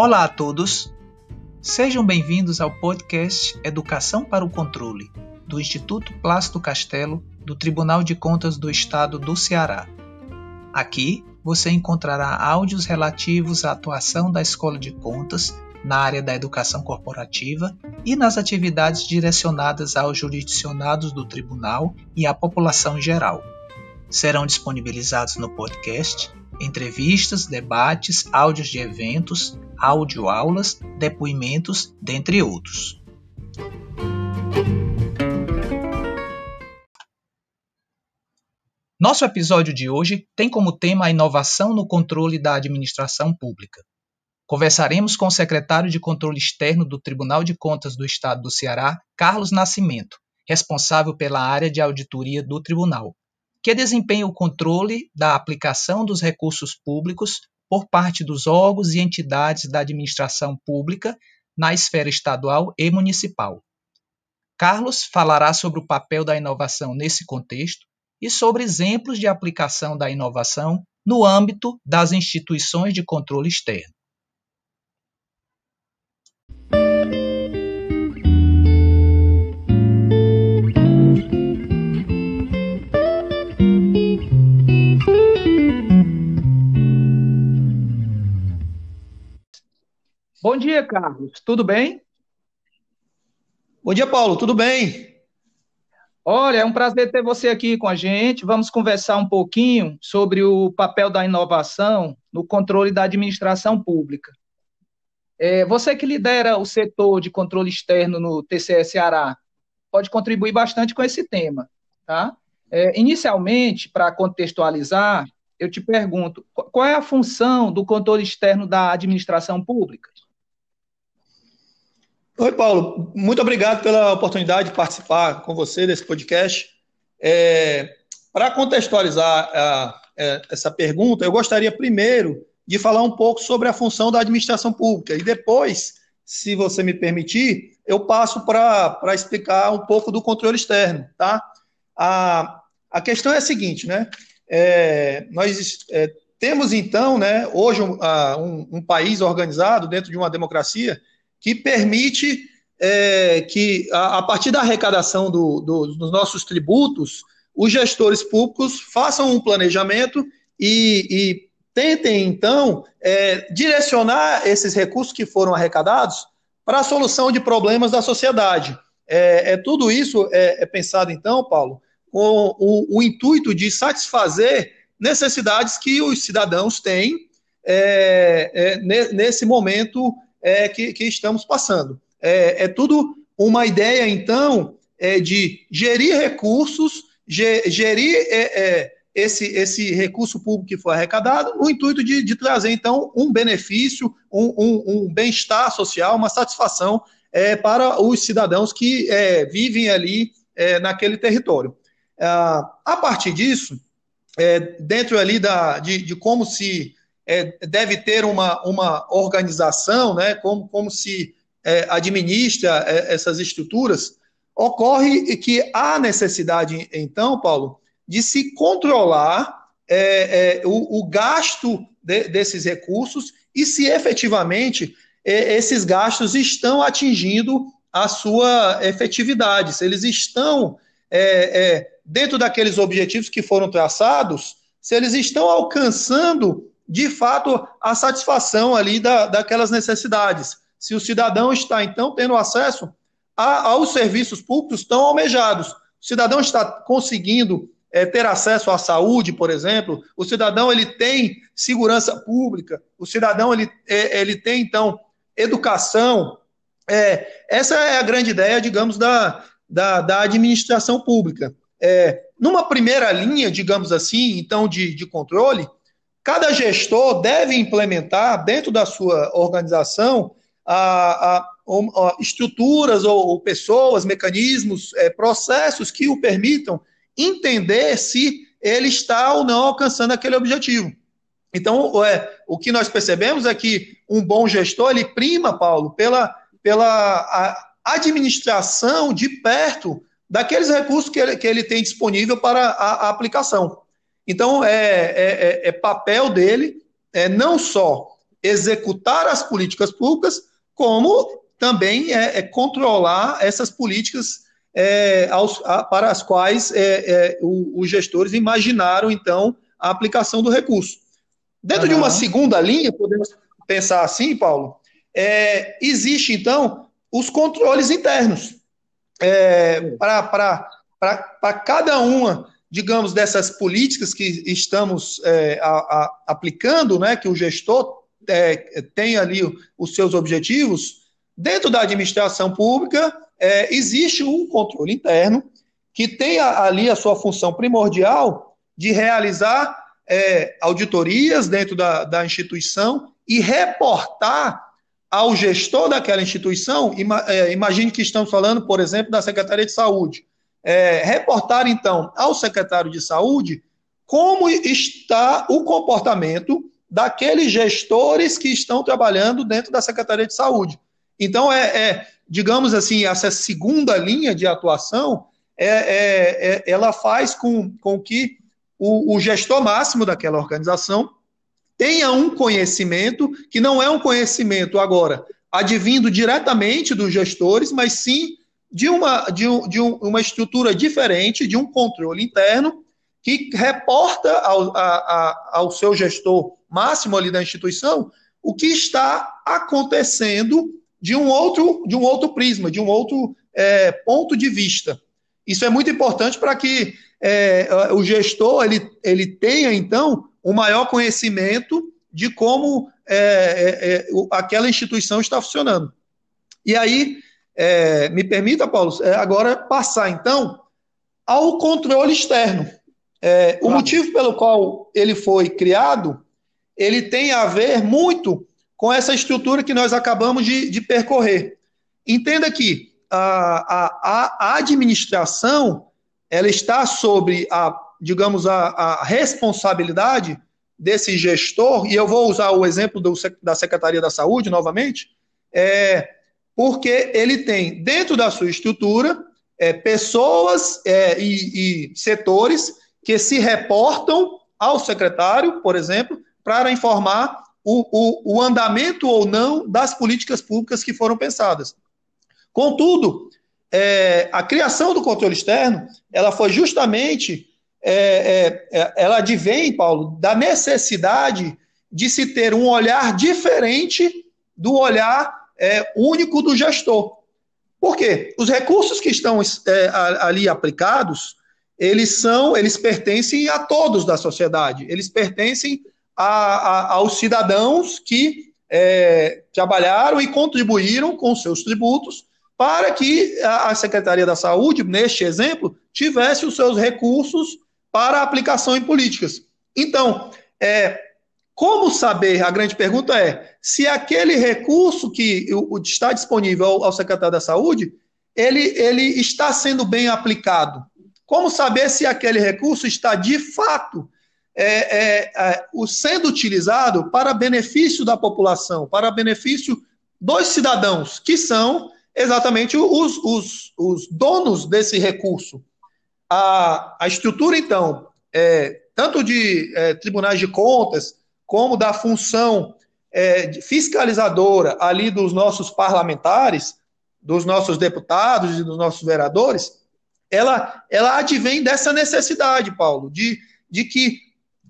Olá a todos! Sejam bem-vindos ao podcast Educação para o Controle, do Instituto Plácido Castelo, do Tribunal de Contas do Estado do Ceará. Aqui você encontrará áudios relativos à atuação da Escola de Contas na área da educação corporativa e nas atividades direcionadas aos jurisdicionados do tribunal e à população em geral. Serão disponibilizados no podcast entrevistas, debates, áudios de eventos, audioaulas, depoimentos, dentre outros. Nosso episódio de hoje tem como tema a inovação no controle da administração pública. Conversaremos com o secretário de Controle Externo do Tribunal de Contas do Estado do Ceará, Carlos Nascimento, responsável pela área de auditoria do tribunal, que desempenha o controle da aplicação dos recursos públicos por parte dos órgãos e entidades da administração pública na esfera estadual e municipal. Carlos falará sobre o papel da inovação nesse contexto e sobre exemplos de aplicação da inovação no âmbito das instituições de controle externo. Bom dia, Carlos. Tudo bem? Bom dia, Paulo. Tudo bem? Olha, é um prazer ter você aqui com a gente. Vamos conversar um pouquinho sobre o papel da inovação no controle da administração pública. É, você que lidera o setor de controle externo no TCE Ceará, pode contribuir bastante com esse tema. Tá? É, inicialmente, para contextualizar, eu te pergunto, qual é a função do controle externo da administração pública? Oi, Paulo. Muito obrigado pela oportunidade de participar com você desse podcast. É, Para contextualizar a, a, é, essa pergunta, eu gostaria primeiro de falar um pouco sobre a função da administração pública e depois, se você me permitir, eu passo para explicar um pouco do controle externo, tá? A, a questão é a seguinte, né? É, nós é, temos então, né, hoje um, um, um país organizado dentro de uma democracia que permite é, que, a, a, partir da arrecadação do, do, dos nossos tributos, os gestores públicos façam um planejamento e, e tentem, então, é, direcionar esses recursos que foram arrecadados para a solução de problemas da sociedade. É, é tudo isso é, é, pensado, então, Paulo, com o, o, intuito de satisfazer necessidades que os cidadãos têm é, é, nesse momento é, que, que, estamos passando. É, é, tudo uma ideia, então, é, de gerir recursos, gerir é, é, esse, esse recurso público que foi arrecadado, no intuito de, de trazer, então, um benefício, um, um, um bem-estar social, uma satisfação é, para os cidadãos que vivem ali naquele território. a partir disso, dentro ali da, de, de como se é, deve ter uma, uma organização, né, como, como se é, administra é, essas estruturas, ocorre que há necessidade, então, Paulo, de se controlar é, é, o, o, gasto de, desses recursos e se efetivamente é, esses gastos estão atingindo a sua efetividade, se eles estão dentro daqueles objetivos que foram traçados, se eles estão alcançando de fato, a satisfação ali da, daquelas necessidades. Se o cidadão está, então, tendo acesso a, aos serviços públicos tão almejados, o cidadão está conseguindo é, ter acesso à saúde, por exemplo, o cidadão ele tem segurança pública, o cidadão ele, é, ele tem, então, educação. É, essa é a grande ideia, digamos, da, da, da administração pública. É, numa primeira linha, digamos assim, então, de, de controle, Cada gestor deve implementar dentro da sua organização a, a, a estruturas ou, ou, pessoas, mecanismos, é, processos que o permitam entender se ele está ou não alcançando aquele objetivo. Então, é, o que nós percebemos é que um bom gestor ele prima, Paulo, pela, pela administração de perto daqueles recursos que ele, que ele tem disponível para a, a aplicação. Então, é, é, é, é papel dele é, não só executar as políticas públicas, como também é, é controlar essas políticas é, aos, a, para as quais é os gestores imaginaram, então, a aplicação do recurso. Dentro uhum. de uma segunda linha, podemos pensar assim, Paulo, é, existe, então, os controles internos. É, para cada uma, digamos, dessas políticas que estamos é, a, a, aplicando, né, que o gestor é, tem ali os seus objetivos, dentro da administração pública é, existe um controle interno que tem ali a sua função primordial de realizar é, auditorias dentro da, da instituição e reportar ao gestor daquela instituição, é, imagine que estamos falando, por exemplo, da Secretaria de Saúde, é, reportar então ao secretário de Saúde como está o comportamento daqueles gestores que estão trabalhando dentro da Secretaria de Saúde. Então, é, é digamos assim, essa segunda linha de atuação, é, é, é ela faz com, com que o, o gestor máximo daquela organização tenha um conhecimento que não é um conhecimento agora advindo diretamente dos gestores, mas sim de uma, de, um, de um, uma estrutura diferente, de um controle interno, que reporta ao, a, a, ao seu gestor máximo ali da instituição o que está acontecendo de um outro, de um outro prisma, de um outro é, ponto de vista. Isso é muito importante para que é, o gestor ele, ele tenha, então, um maior conhecimento de como é, é, é aquela instituição está funcionando. E aí, é, me permita, Paulo, agora passar, então, ao controle externo. o motivo pelo qual ele foi criado, ele tem a ver muito com essa estrutura que nós acabamos de, de percorrer. Entenda que a, a, a administração ela está sobre a, digamos, a, a responsabilidade desse gestor, e eu vou usar o exemplo do, da Secretaria da Saúde novamente, é, porque ele tem dentro da sua estrutura é, pessoas é, e, e setores que se reportam ao secretário, por exemplo, para informar o, o, o, andamento ou não das políticas públicas que foram pensadas. Contudo, é, a criação do controle externo, ela foi justamente, é, é, é, ela advém, Paulo, da necessidade de se ter um olhar diferente do olhar é, único do gestor. Por quê? Os recursos que estão é, ali aplicados, eles são, eles pertencem a todos da sociedade, eles pertencem a, a, aos cidadãos que trabalharam e contribuíram com seus tributos para que a Secretaria da Saúde, neste exemplo, tivesse os seus recursos para aplicação em políticas. Então, é, como saber? A grande pergunta é se aquele recurso que está disponível ao, secretário da Saúde, ele, ele está sendo bem aplicado. Como saber se aquele recurso está de fato é, é, é, sendo utilizado para benefício da população, para benefício dos cidadãos, que são exatamente os, os, os donos desse recurso. A, a estrutura, então, é, tanto de é, tribunais de contas, como da função é, fiscalizadora ali dos nossos parlamentares, dos nossos deputados e dos nossos vereadores, ela, ela advém dessa necessidade, Paulo, de, de que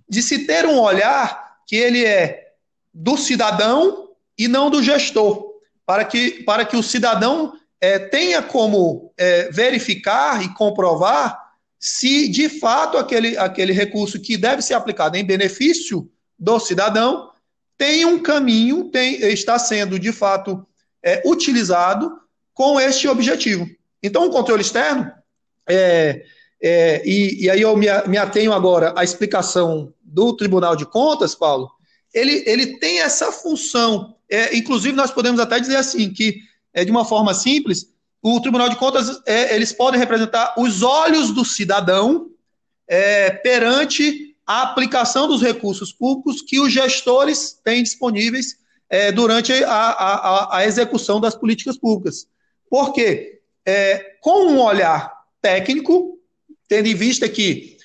de se ter um olhar que ele é do cidadão e não do gestor para que, para que o cidadão é, tenha como é, verificar e comprovar se de fato aquele, aquele recurso que deve ser aplicado em benefício do cidadão tem um caminho, tem, está sendo de fato é, utilizado com este objetivo. Então, o controle externo, é, é, e, e, aí eu me, me atenho agora à explicação do Tribunal de Contas, Paulo, ele, ele tem essa função é, inclusive, nós podemos até dizer assim, que é, de uma forma simples, o Tribunal de Contas, é, eles podem representar os olhos do cidadão é, perante a aplicação dos recursos públicos que os gestores têm disponíveis é, durante a, a, a, execução das políticas públicas. Por quê? É, com um olhar técnico, tendo em vista que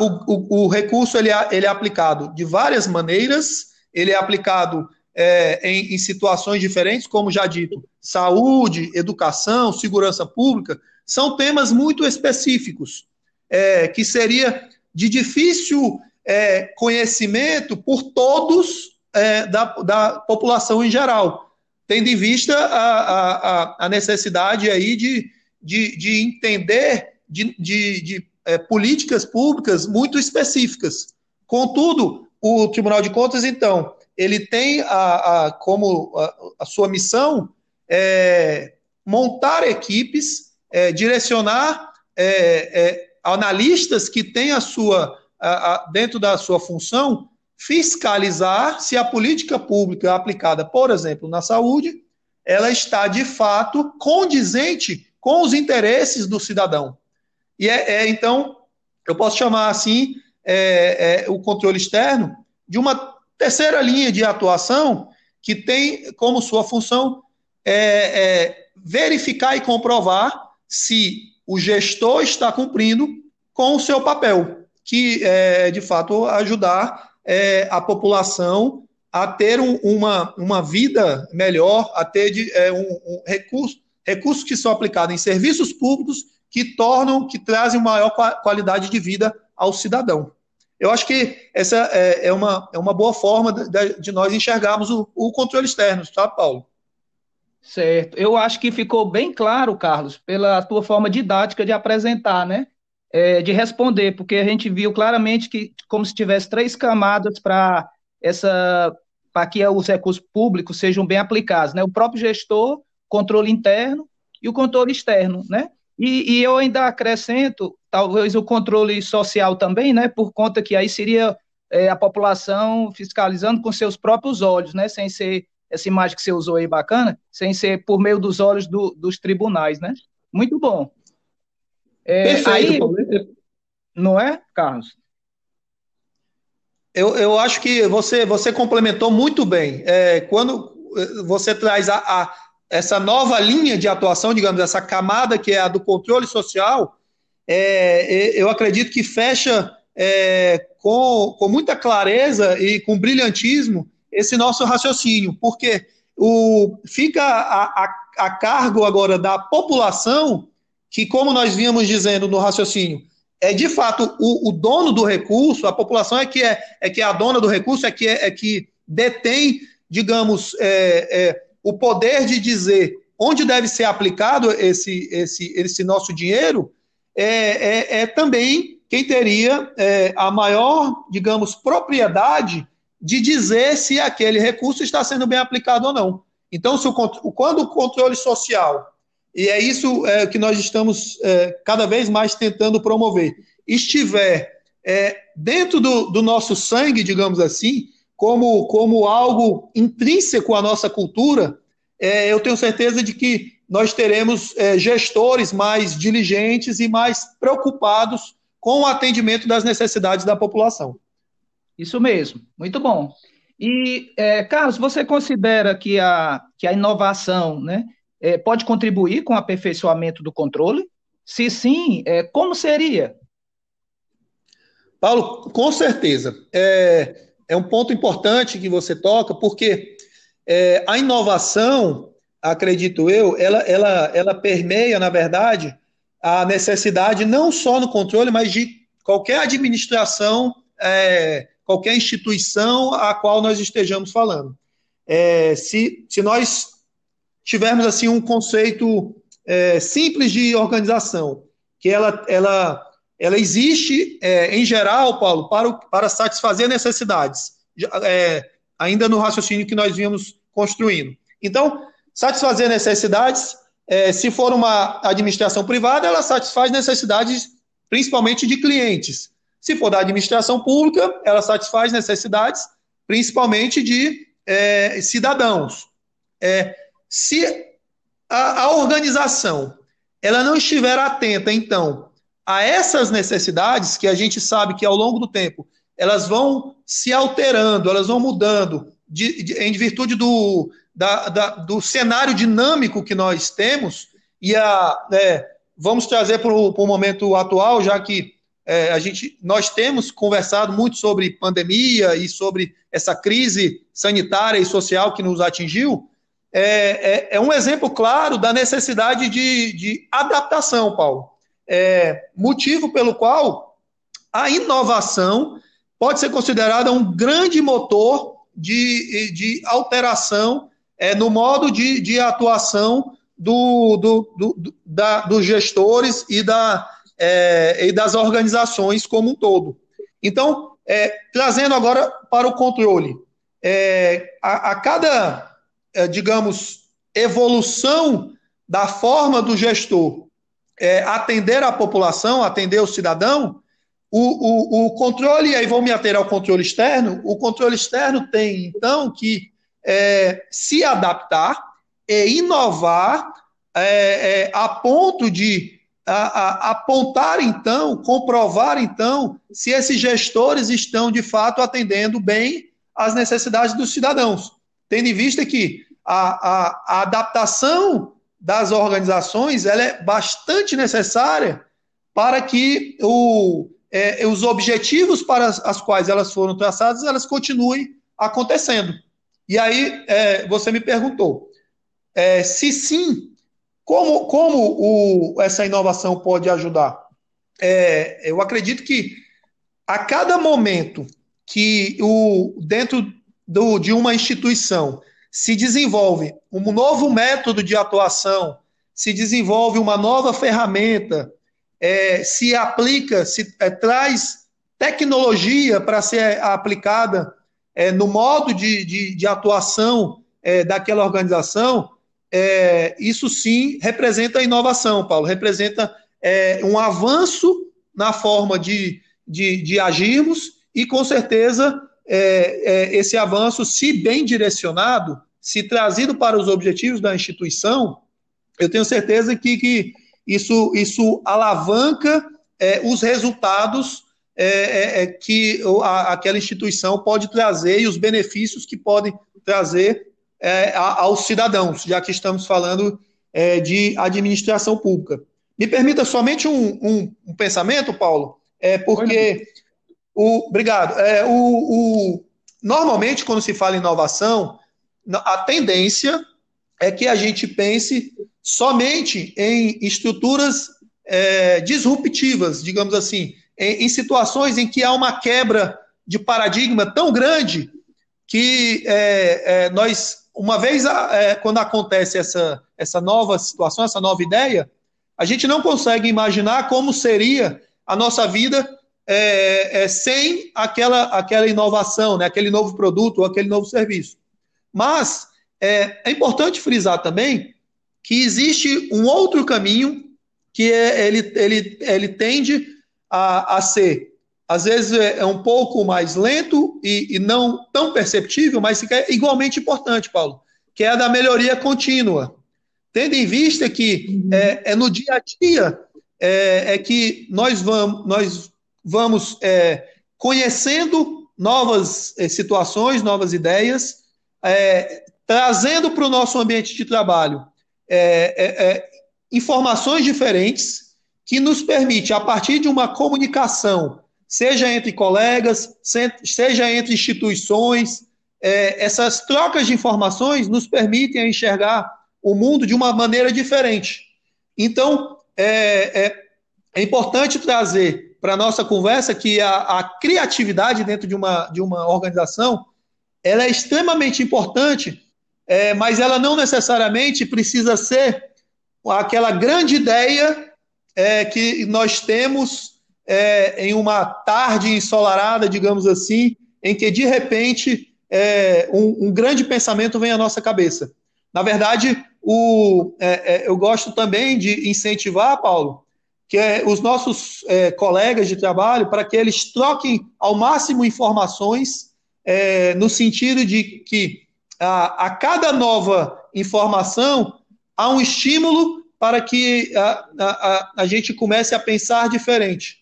o, o, o recurso ele é, ele é aplicado de várias maneiras, ele é aplicado é, em, em, situações diferentes, como já dito, saúde, educação, segurança pública, são temas muito específicos, é, que seria de difícil é, conhecimento por todos é, da, da população em geral, tendo em vista a, a, a necessidade aí de, de, de entender de, de, de é, políticas públicas muito específicas. Contudo, o Tribunal de Contas, então, ele tem a, a como a, a, sua missão é, montar equipes, é, direcionar é, é analistas que têm a sua, a, dentro da sua função, fiscalizar se a política pública aplicada, por exemplo, na saúde, ela está de fato condizente com os interesses do cidadão. E é, é então, eu posso chamar assim é, é, o controle externo de uma terceira linha de atuação que tem como sua função é, é, verificar e comprovar se o gestor está cumprindo com o seu papel, que é, de fato, ajudar é, a população a ter um, uma, uma vida melhor, a ter de, é, um, um recurso, recursos que são aplicados em serviços públicos que tornam, que trazem maior qualidade de vida ao cidadão. Eu acho que essa é, é uma, é uma boa forma de, de nós enxergarmos o, o controle externo, tá, Paulo? Certo. Eu acho que ficou bem claro, Carlos, pela tua forma didática de apresentar, né? É, de responder, porque a gente viu claramente que como se tivesse três camadas para essa para que os recursos públicos sejam bem aplicados, né? O próprio gestor, controle interno e o controle externo, né? E, e eu ainda acrescento, talvez o controle social também, né? Por conta que aí seria é, a população fiscalizando com seus próprios olhos, né? Sem ser essa imagem que você usou aí bacana, sem ser por meio dos olhos do, dos tribunais, né? Muito bom. É, Perfeito, aí, Não é, Carlos? Eu, eu acho que você, você complementou muito bem. É, quando eh, você traz a, a, essa nova linha de atuação, digamos, essa camada que é a do controle social, é, eu acredito que fecha é, com, com muita clareza e com brilhantismo esse nosso raciocínio, porque o, fica a, a, a cargo agora da população, que, como nós vínhamos dizendo no raciocínio, é de fato o, o, dono do recurso, a população é que é, é que é a dona do recurso, é que, é, é que detém, digamos, é, é, o poder de dizer onde deve ser aplicado esse, esse, esse nosso dinheiro, é, é, é também quem teria é, a maior, digamos, propriedade de dizer se aquele recurso está sendo bem aplicado ou não. Então, se o, quando o controle social, e é isso é, que nós estamos é, cada vez mais tentando promover, estiver é, dentro do, do, nosso sangue, digamos assim, como, como algo intrínseco à nossa cultura, é, eu tenho certeza de que nós teremos é, gestores mais diligentes e mais preocupados com o atendimento das necessidades da população. Isso mesmo, muito bom. E, é, Carlos, você considera que a, que a inovação né, é, pode contribuir com o aperfeiçoamento do controle? Se sim, é, como seria? Paulo, com certeza. É, é um ponto importante que você toca, porque é, a inovação, acredito eu, ela, ela, ela permeia, na verdade, a necessidade não só no controle, mas de qualquer administração é, qualquer instituição a qual nós estejamos falando. É, se, se nós tivermos assim um conceito é, simples de organização, que ela, ela, ela existe é, em geral, Paulo, para, para satisfazer necessidades, é, ainda no raciocínio que nós vimos construindo. Então, satisfazer necessidades, é, se for uma administração privada, ela satisfaz necessidades principalmente de clientes. Se for da administração pública, ela satisfaz necessidades, principalmente de é, cidadãos. É, se a, a organização ela não estiver atenta, então, a essas necessidades, que a gente sabe que ao longo do tempo elas vão se alterando, elas vão mudando, de, de, em virtude do, da, da, do cenário dinâmico que nós temos, e a, é, vamos trazer para o momento atual, já que é, a gente, nós temos conversado muito sobre pandemia e sobre essa crise sanitária e social que nos atingiu, é, é, é um exemplo claro da necessidade de, de adaptação, Paulo. É, motivo pelo qual a inovação pode ser considerada um grande motor de, de alteração é, no modo de, de atuação do, do, do, da, dos gestores e, da, é, e das organizações como um todo. Então, é, trazendo agora para o controle, é, a, a, cada, é, digamos, evolução da forma do gestor é, atender a população, atender o cidadão, o, o, o controle, aí vou me ater ao controle externo, o controle externo tem, então, que é, se adaptar e inovar a ponto de a, a, apontar, então, comprovar, então, se esses gestores estão, de fato, atendendo bem às necessidades dos cidadãos. Tendo em vista que a, a adaptação das organizações ela é bastante necessária para que o, é, os objetivos para as, as, quais elas foram traçadas elas continuem acontecendo. E aí é, você me perguntou é, se sim, como, como o, essa inovação pode ajudar? É, eu acredito que a cada momento que o, dentro do, de uma instituição se desenvolve um novo método de atuação, se desenvolve uma nova ferramenta, é, se aplica, se é, traz tecnologia para ser aplicada é, no modo de, de, de atuação é, daquela organização, é, isso sim representa inovação, Paulo, representa é, um avanço na forma de, de, de agirmos e, com certeza, é, é, esse avanço, se bem direcionado, se trazido para os objetivos da instituição, eu tenho certeza que, que isso, isso alavanca é, os resultados é, que aquela instituição pode trazer e os benefícios que podem trazer é, aos cidadãos, já que estamos falando de administração pública. Me permita somente um, um, um pensamento, Paulo, é porque o, obrigado. É, o, o, normalmente, quando se fala em inovação, a tendência é que a gente pense somente em estruturas é, disruptivas, digamos assim, em, em, situações em que há uma quebra de paradigma tão grande que é, é, nós, uma vez é, quando acontece essa, essa nova situação, essa nova ideia, a gente não consegue imaginar como seria a nossa vida é, é, sem aquela, aquela inovação, né, aquele novo produto ou aquele novo serviço. Mas é, é importante frisar também que existe um outro caminho que é, ele, ele, ele tende a, a ser, às vezes é, é um pouco mais lento e, e não tão perceptível, mas que é igualmente importante, Paulo, que é a da melhoria contínua. Tendo em vista que uhum. é, é no dia a dia é, é que nós vamos, nós vamos é, conhecendo novas é, situações, novas ideias, é, trazendo para o nosso ambiente de trabalho informações diferentes que nos permite, a partir de uma comunicação, seja entre colegas, seja entre instituições, essas trocas de informações nos permitem enxergar o mundo de uma maneira diferente. Então, é, é, é importante trazer para a nossa conversa que a, a, criatividade dentro de uma, de uma organização ela é extremamente importante, é, mas ela não necessariamente precisa ser aquela grande ideia é, que nós temos é, em uma tarde ensolarada, digamos assim, em que de repente é, um, um, grande pensamento vem à nossa cabeça. Na verdade, o, é, é, eu gosto também de incentivar, Paulo, que é os nossos é, colegas de trabalho, para que eles troquem ao máximo informações, no sentido de que a, a, cada nova informação há um estímulo para que a, a, a gente comece a pensar diferente.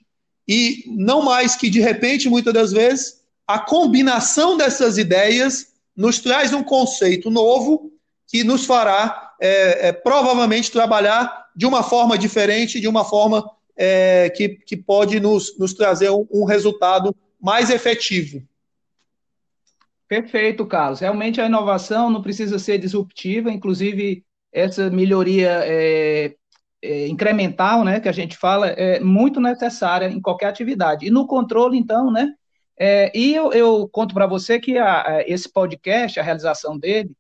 E não mais que, de repente, muitas das vezes, a combinação dessas ideias nos traz um conceito novo que nos fará é, é, provavelmente trabalhar de uma forma diferente, de uma forma é, que, que pode nos, nos trazer um, um resultado mais efetivo. Perfeito, Carlos. Realmente a inovação não precisa ser disruptiva, inclusive essa melhoria é, é, incremental, né, que a gente fala, é muito necessária em qualquer atividade. E no controle, então, né, é, e eu, eu conto para você que a, a, esse podcast, a realização dele,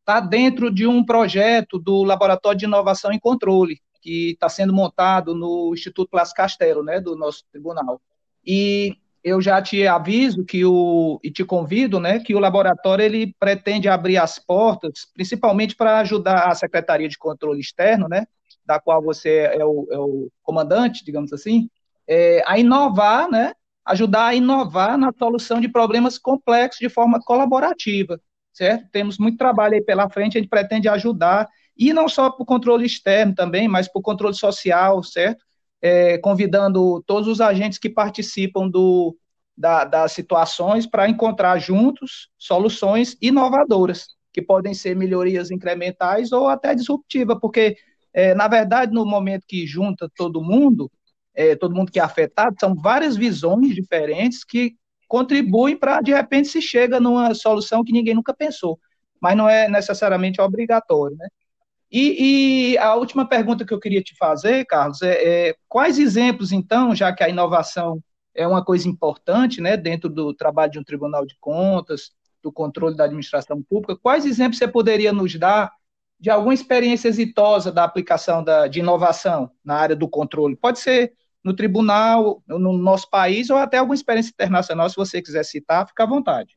está dentro de um projeto do Laboratório de Inovação e Controle, que está sendo montado no Instituto Las Castelo, né, do nosso tribunal. E eu já te aviso que o e te convido, né, que o laboratório ele pretende abrir as portas, principalmente para ajudar a Secretaria de Controle Externo, né, da qual você é o, é o comandante, digamos assim, é, a inovar, né, ajudar a inovar na solução de problemas complexos de forma colaborativa certo? Temos muito trabalho aí pela frente, a gente pretende ajudar, e não só para o controle externo também, mas para o controle social, certo? É, convidando todos os agentes que participam do, da, das situações para encontrar juntos soluções inovadoras, que podem ser melhorias incrementais ou até disruptivas, porque, é, na verdade, no momento que junta todo mundo, é, todo mundo que é afetado, são várias visões diferentes que contribuem para, de repente, se chega numa solução que ninguém nunca pensou, mas não é necessariamente obrigatório, né? E, e a última pergunta que eu queria te fazer, Carlos, é, é, quais exemplos, então, já que a inovação é uma coisa importante, né, dentro do trabalho de um tribunal de contas, do controle da administração pública, quais exemplos você poderia nos dar de alguma experiência exitosa da aplicação da, de inovação na área do controle? Pode ser no tribunal, no nosso país, ou até alguma experiência internacional, se você quiser citar, fica à vontade.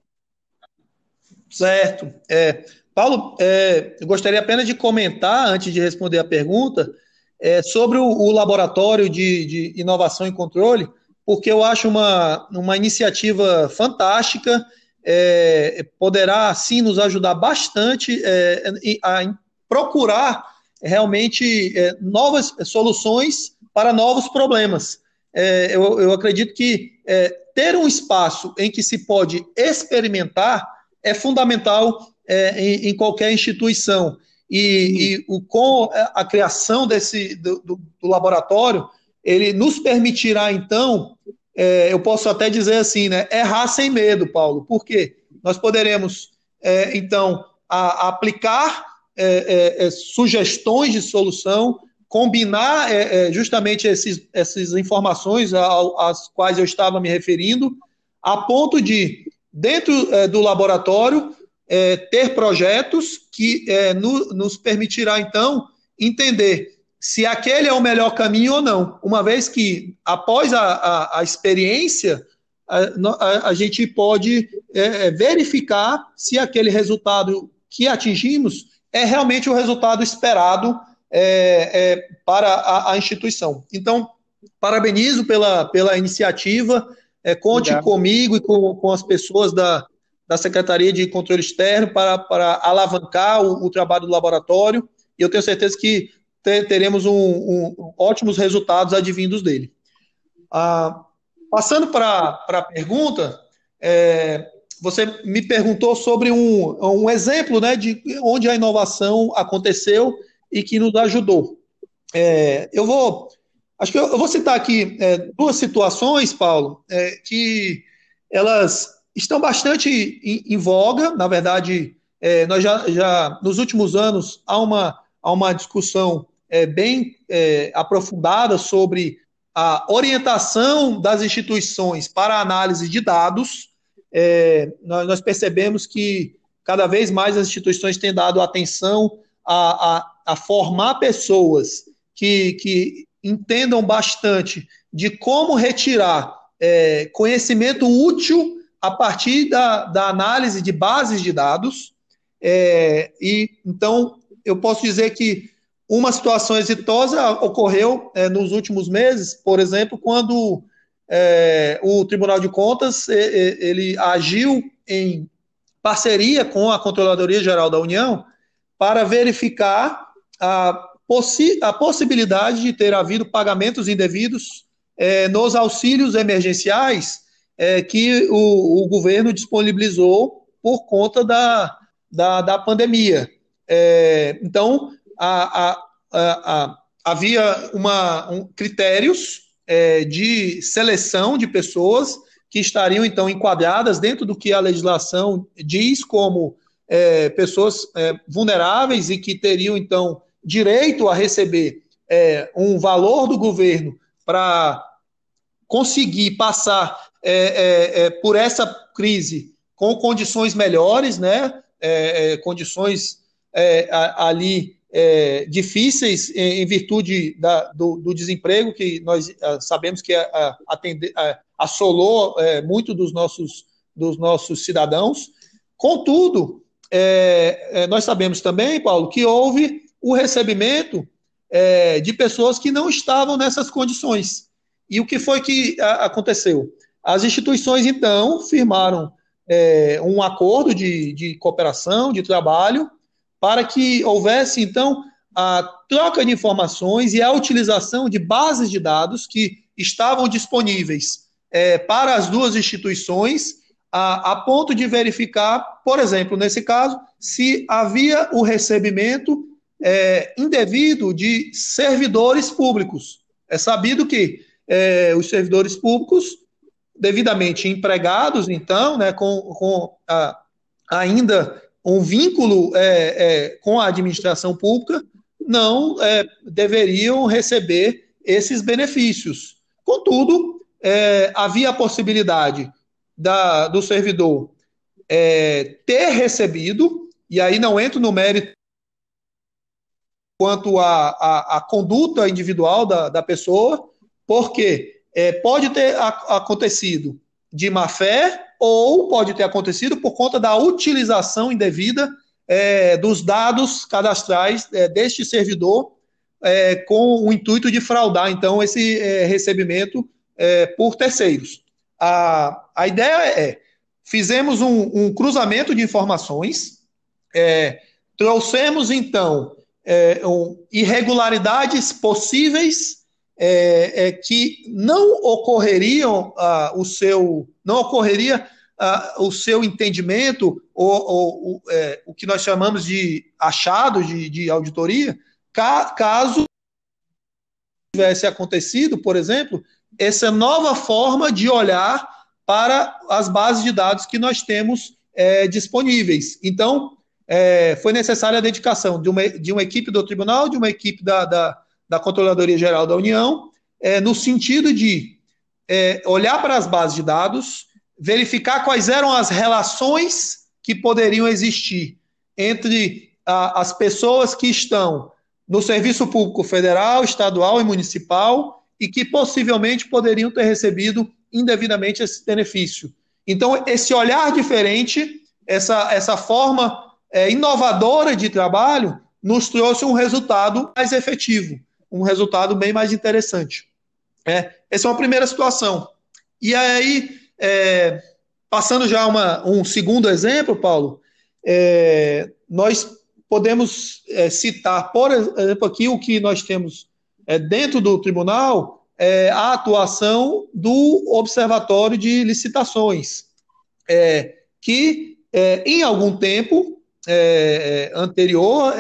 Certo. É, Paulo, é, eu gostaria apenas de comentar, antes de responder a pergunta, é, sobre o, o laboratório de, de, inovação e controle, porque eu acho uma, uma iniciativa fantástica, é, poderá, sim, nos ajudar bastante é, a procurar realmente é, novas soluções para novos problemas. É, eu, eu, acredito que é, ter um espaço em que se pode experimentar é fundamental é, em, em, qualquer instituição. E, e, o, com a criação desse do, do, do, laboratório, ele nos permitirá, então, é, eu posso até dizer assim, né, errar sem medo, Paulo. Por quê? Nós poderemos, é, então, a, a aplicar é, sugestões de solução, combinar é, é, justamente esses, essas informações às quais eu estava me referindo, a ponto de, dentro é, do laboratório, é, ter projetos que é, no, nos permitirá, então, entender se aquele é o melhor caminho ou não, uma vez que, após a, a, a experiência, a, a, gente pode é, verificar se aquele resultado que atingimos é realmente o resultado esperado é, é, para a, a, instituição. Então, parabenizo pela, pela iniciativa, é, conte Obrigado. comigo e com, com as pessoas da, da Secretaria de Controle Externo para, para alavancar o, o trabalho do laboratório, e eu tenho certeza que teremos um, um, ótimos resultados advindos dele. Ah, passando para a pergunta, é, você me perguntou sobre um, um exemplo né, de onde a inovação aconteceu e que nos ajudou. É, eu vou, acho que eu, eu vou citar aqui é, duas situações, Paulo, é, que elas estão bastante em, em voga. Na verdade, é, nós já, já nos últimos anos há uma, há uma discussão é, bem é, aprofundada sobre a orientação das instituições para a análise de dados. Nós, nós percebemos que cada vez mais as instituições têm dado atenção a, a, a formar pessoas que, que entendam bastante de como retirar é, conhecimento útil a partir da, da análise de bases de dados. É, e então eu posso dizer que uma situação exitosa ocorreu é, nos últimos meses, por exemplo, quando é, o Tribunal de Contas ele agiu em parceria com a Controladoria Geral da União para verificar a, possi a possibilidade de ter havido pagamentos indevidos é, nos auxílios emergenciais é, que o, o, governo disponibilizou por conta da, da, da pandemia. É, então, a, a, a, havia uma, um, critérios é, de seleção de pessoas que estariam, então, enquadradas dentro do que a legislação diz como é, pessoas é, vulneráveis e que teriam, então, direito a receber é, um valor do governo para conseguir passar é, é, por essa crise com condições melhores, né? condições ali difíceis em, virtude da, do, do, desemprego que nós sabemos que atende, assolou muito dos nossos, dos nossos cidadãos. Contudo, nós sabemos também, Paulo, que houve o recebimento é, de pessoas que não estavam nessas condições. E o que foi que a, aconteceu? As instituições, então, firmaram é, um acordo de, de cooperação, de trabalho, para que houvesse, então, a troca de informações e a utilização de bases de dados que estavam disponíveis é, para as duas instituições, a, a, ponto de verificar, por exemplo, nesse caso, se havia o recebimento é, indevido de servidores públicos. É sabido que é, os servidores públicos, devidamente empregados, então, né, com, com a, ainda um vínculo é, é com a administração pública, não é, deveriam receber esses benefícios. Contudo, é, havia a possibilidade da, do servidor ter recebido, e aí não entro no mérito quanto à, conduta individual da, da pessoa, porque é, pode ter acontecido de má fé ou pode ter acontecido por conta da utilização indevida é, dos dados cadastrais é, deste servidor é, com o intuito de fraudar, então, esse é, recebimento é, por terceiros. A, a ideia é, fizemos um, um cruzamento de informações, trouxemos, então, é, irregularidades possíveis é, é, que não ocorreriam ah, o seu não ocorreria ah, o seu entendimento ou, ou é, o que nós chamamos de achado de, de auditoria ca, caso tivesse acontecido por exemplo essa nova forma de olhar para as bases de dados que nós temos é, disponíveis. Então é, foi necessária a dedicação de uma, de uma equipe do tribunal, de uma equipe da, da, da Controladoria Geral da União, é, no sentido de é, olhar para as bases de dados, verificar quais eram as relações que poderiam existir entre a, as pessoas que estão no serviço público federal, estadual e municipal e que possivelmente poderiam ter recebido indevidamente esse benefício. Então, esse olhar diferente, essa, essa forma é, inovadora de trabalho nos trouxe um resultado mais efetivo, um resultado bem mais interessante. É, essa é uma primeira situação. E aí, é, passando já uma, um segundo exemplo, Paulo, é, nós podemos é, citar, por exemplo, aqui o que nós temos é, dentro do tribunal, é, a atuação do Observatório de Licitações, que em algum tempo anterior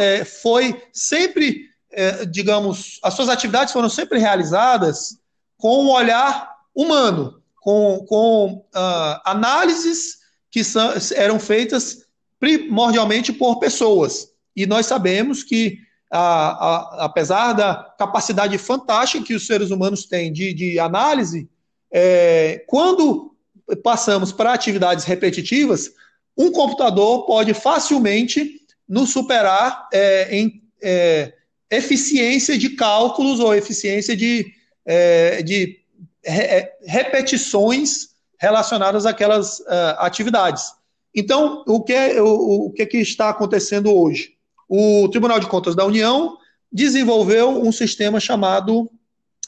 foi sempre, é, digamos, as suas atividades foram sempre realizadas com um olhar humano, com, com uh, análises que são, eram feitas primordialmente por pessoas. E nós sabemos que, a, a, apesar da capacidade fantástica que os seres humanos têm de, de análise, é, quando passamos para atividades repetitivas, um computador pode facilmente nos superar é, em é, eficiência de cálculos ou eficiência de, é, de re é, repetições relacionadas àquelas uh, atividades. Então, o que, é, o, o que, que está acontecendo hoje? O Tribunal de Contas da União desenvolveu um sistema chamado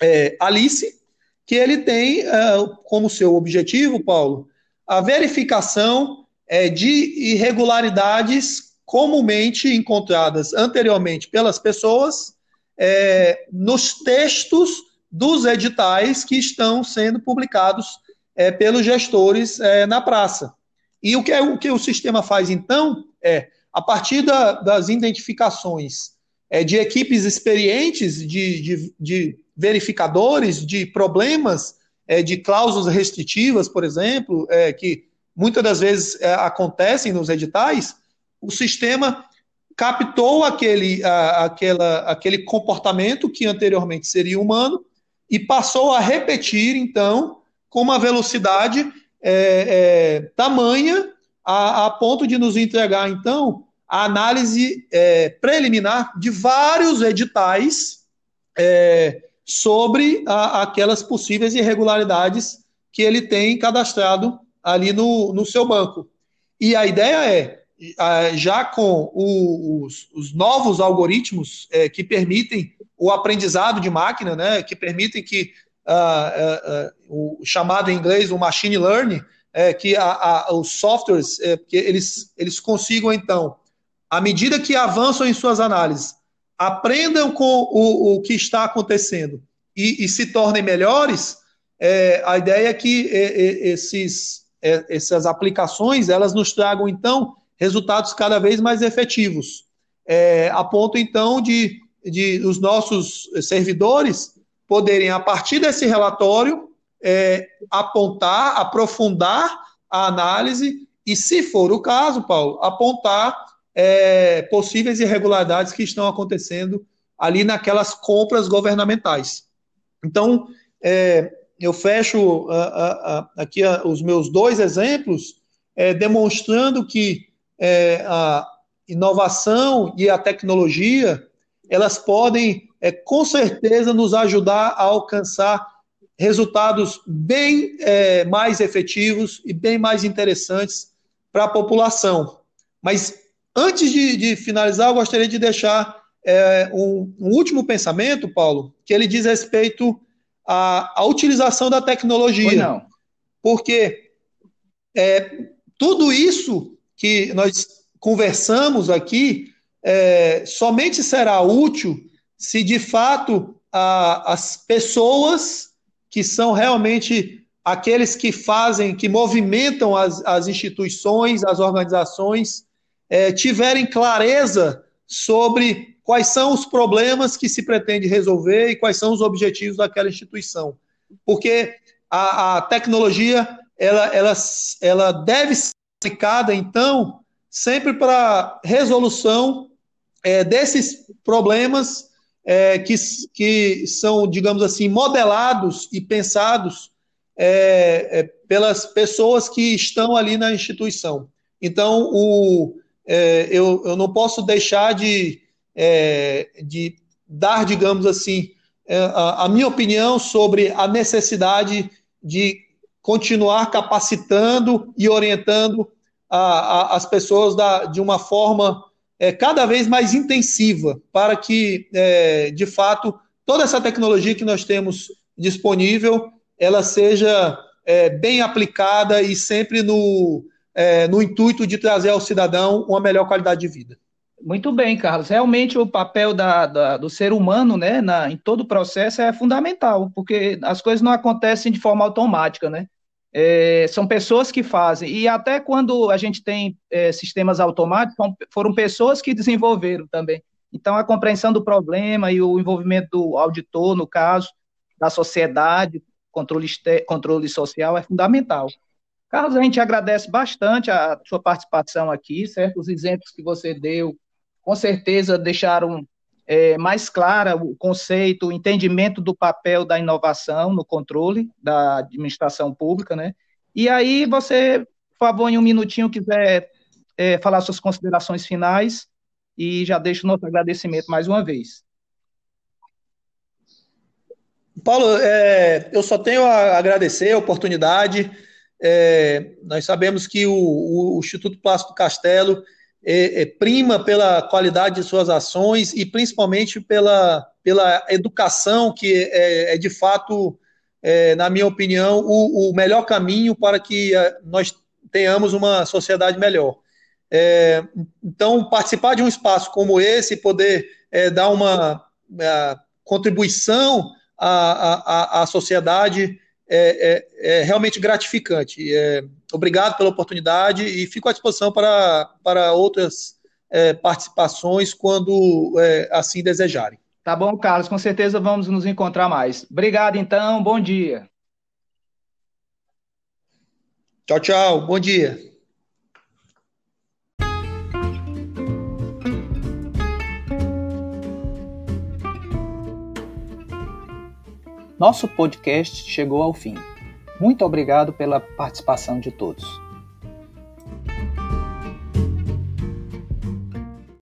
é, Alice, que ele tem uh, como seu objetivo, Paulo, a verificação é, de irregularidades comumente encontradas anteriormente pelas pessoas é, nos textos dos editais que estão sendo publicados é, pelos gestores é, na praça. E o que, é, o que o sistema faz, então, é, a partir da, das identificações é, de equipes experientes de, de, de verificadores de problemas é, de cláusulas restritivas, por exemplo, que muitas das vezes acontecem nos editais, o sistema captou aquele, a, aquela, aquele comportamento que anteriormente seria humano e passou a repetir, então, com uma velocidade é, é, tamanha a, a, ponto de nos entregar, então, a análise é, preliminar de vários editais é, sobre a, aquelas possíveis irregularidades que ele tem cadastrado ali no, no seu banco. E a ideia é, já com os, os, novos algoritmos é, que permitem o aprendizado de máquina, né, que permitem que uh, uh, uh, o chamado em inglês o machine learning, é, que a, a, os softwares é, que eles, eles consigam então, à medida que avançam em suas análises, aprendam com o, o que está acontecendo e, e se tornem melhores, é, a ideia é que é, é, esses, essas aplicações elas nos tragam então resultados cada vez mais efetivos, a ponto então de, de os nossos servidores poderem a partir desse relatório apontar, aprofundar a análise e, se for o caso, Paulo, apontar é, possíveis irregularidades que estão acontecendo ali naquelas compras governamentais. Então, é, eu fecho a, a, a, aqui os meus dois exemplos, é, demonstrando que é, a inovação e a tecnologia elas podem, é, com certeza, nos ajudar a alcançar resultados bem é, mais efetivos e bem mais interessantes para a população. Mas Antes de, de finalizar, eu gostaria de deixar é, um, um, último pensamento, Paulo, que ele diz respeito à, à utilização da tecnologia. Porque é, tudo isso que nós conversamos aqui é, somente será útil se de fato a, as pessoas que são realmente aqueles que fazem, que movimentam as, as instituições, as organizações, é, tiverem clareza sobre quais são os problemas que se pretende resolver e quais são os objetivos daquela instituição. Porque a, a tecnologia ela, ela, ela deve ser aplicada, então, sempre para resolução é, desses problemas é, que, que são, digamos assim, modelados e pensados é, é pelas pessoas que estão ali na instituição. Então, o, é, eu, eu não posso deixar de, é, de dar, digamos assim, a, a, minha opinião sobre a necessidade de continuar capacitando e orientando a, a, as pessoas da, de uma forma é, cada vez mais intensiva, para que, é, de fato, toda essa tecnologia que nós temos disponível, ela seja é, bem aplicada e sempre no, é, no intuito de trazer ao cidadão uma melhor qualidade de vida. Muito bem, Carlos. Realmente o papel da, da, do ser humano né, na, em todo o processo é fundamental, porque as coisas não acontecem de forma automática, né? É, são pessoas que fazem. E até quando a gente tem é, sistemas automáticos, foram pessoas que desenvolveram também. Então, a compreensão do problema e o envolvimento do auditor, no caso, da sociedade, controle, controle social, é fundamental. Carlos, a gente agradece bastante a sua participação aqui, certo? Os exemplos que você deu, com certeza deixaram é, mais clara o conceito, o entendimento do papel da inovação no controle da administração pública, né? E aí você, por favor, em um minutinho, quiser é, falar suas considerações finais e já deixo nosso agradecimento mais uma vez. Paulo, é, eu só tenho a agradecer a oportunidade é, nós sabemos que o, o Instituto Plástico Castelo é, é, prima pela qualidade de suas ações e principalmente pela, pela educação, que é, é de fato, é, na minha opinião, o, o, melhor caminho para que é, nós tenhamos uma sociedade melhor. então, participar de um espaço como esse, poder dar uma contribuição à, à, à sociedade é, é, é realmente gratificante. É, obrigado pela oportunidade e fico à disposição para, para outras é, participações quando é, assim desejarem. Tá bom, Carlos, com certeza vamos nos encontrar mais. Obrigado, então, bom dia. Tchau, tchau, bom dia. Nosso podcast chegou ao fim. Muito obrigado pela participação de todos.